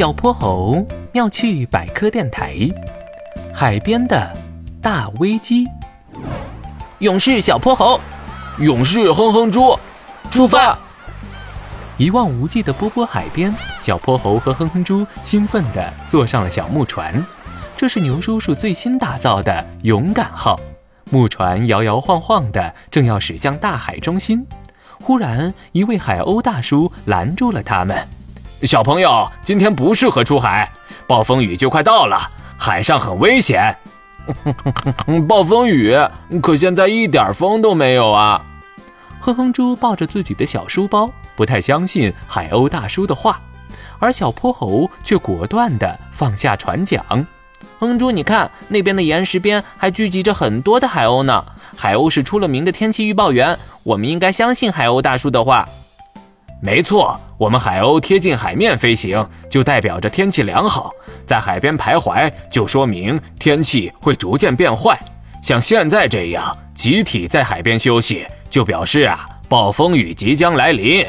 小泼猴妙趣百科电台，海边的大危机。勇士小泼猴，勇士哼哼猪，出发！一望无际的波波海边，小泼猴和哼哼猪兴奋地坐上了小木船。这是牛叔叔最新打造的“勇敢号”木船，摇摇晃晃的，正要驶向大海中心。忽然，一位海鸥大叔拦住了他们：“小朋友，今天不适合出海，暴风雨就快到了，海上很危险。”暴风雨？可现在一点风都没有啊！哼哼猪抱着自己的小书包，不太相信海鸥大叔的话，而小泼猴却果断地放下船桨。哼猪，你看那边的岩石边还聚集着很多的海鸥呢。海鸥是出了名的天气预报员，我们应该相信海鸥大叔的话。没错，我们海鸥贴近海面飞行，就代表着天气良好；在海边徘徊，就说明天气会逐渐变坏。像现在这样集体在海边休息，就表示啊，暴风雨即将来临。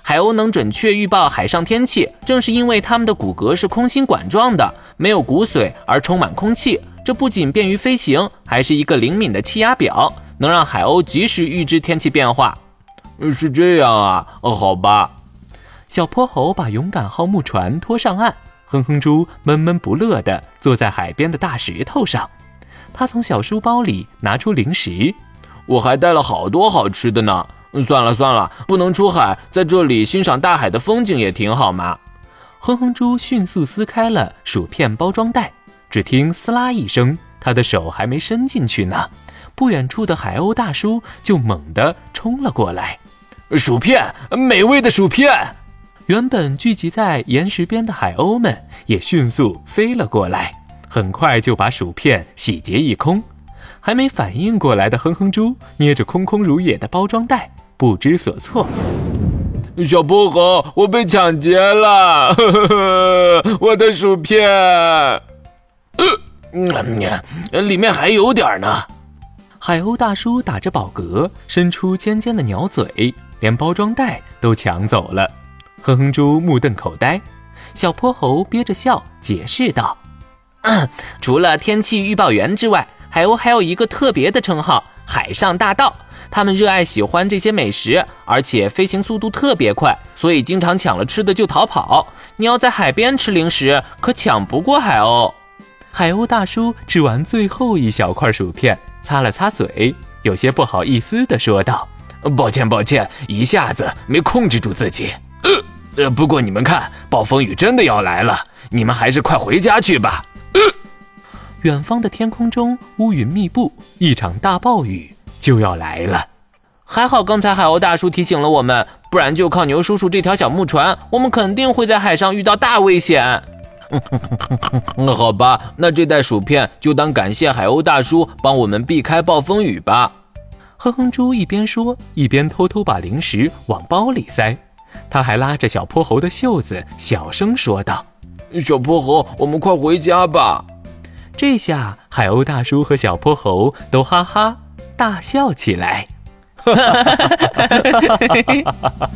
海鸥能准确预报海上天气，正是因为它们的骨骼是空心管状的，没有骨髓而充满空气。这不仅便于飞行，还是一个灵敏的气压表，能让海鸥及时预知天气变化。是这样啊？好吧。小泼猴把勇敢号木船拖上岸，哼哼猪闷闷不乐地坐在海边的大石头上。他从小书包里拿出零食，我还带了好多好吃的呢。算了算了，不能出海，在这里欣赏大海的风景也挺好嘛。哼哼猪迅速撕开了薯片包装袋，只听“撕拉”一声，他的手还没伸进去呢，不远处的海鸥大叔就猛地冲了过来。薯片，美味的薯片！原本聚集在岩石边的海鸥们也迅速飞了过来，很快就把薯片洗劫一空。还没反应过来的哼哼猪捏着空空如也的包装袋。不知所措，小泼猴，我被抢劫了！我的薯片，呃，里面还有点呢。海鸥大叔打着饱嗝，伸出尖尖的鸟嘴，连包装袋都抢走了。哼哼猪目瞪口呆，小泼猴憋着笑解释道：“ 除了天气预报员之外，海鸥还有一个特别的称号——海上大盗。”他们热爱喜欢这些美食，而且飞行速度特别快，所以经常抢了吃的就逃跑。你要在海边吃零食，可抢不过海鸥。海鸥大叔吃完最后一小块薯片，擦了擦嘴，有些不好意思地说道：“抱歉，抱歉，一下子没控制住自己。呃，呃，不过你们看，暴风雨真的要来了，你们还是快回家去吧。”呃，远方的天空中乌云密布，一场大暴雨。就要来了，还好刚才海鸥大叔提醒了我们，不然就靠牛叔叔这条小木船，我们肯定会在海上遇到大危险。那好吧，那这袋薯片就当感谢海鸥大叔帮我们避开暴风雨吧。哼哼猪一边说，一边偷偷把零食往包里塞，他还拉着小泼猴的袖子，小声说道：“小泼猴，我们快回家吧。”这下海鸥大叔和小泼猴都哈哈。大笑起来，哈哈哈哈哈哈！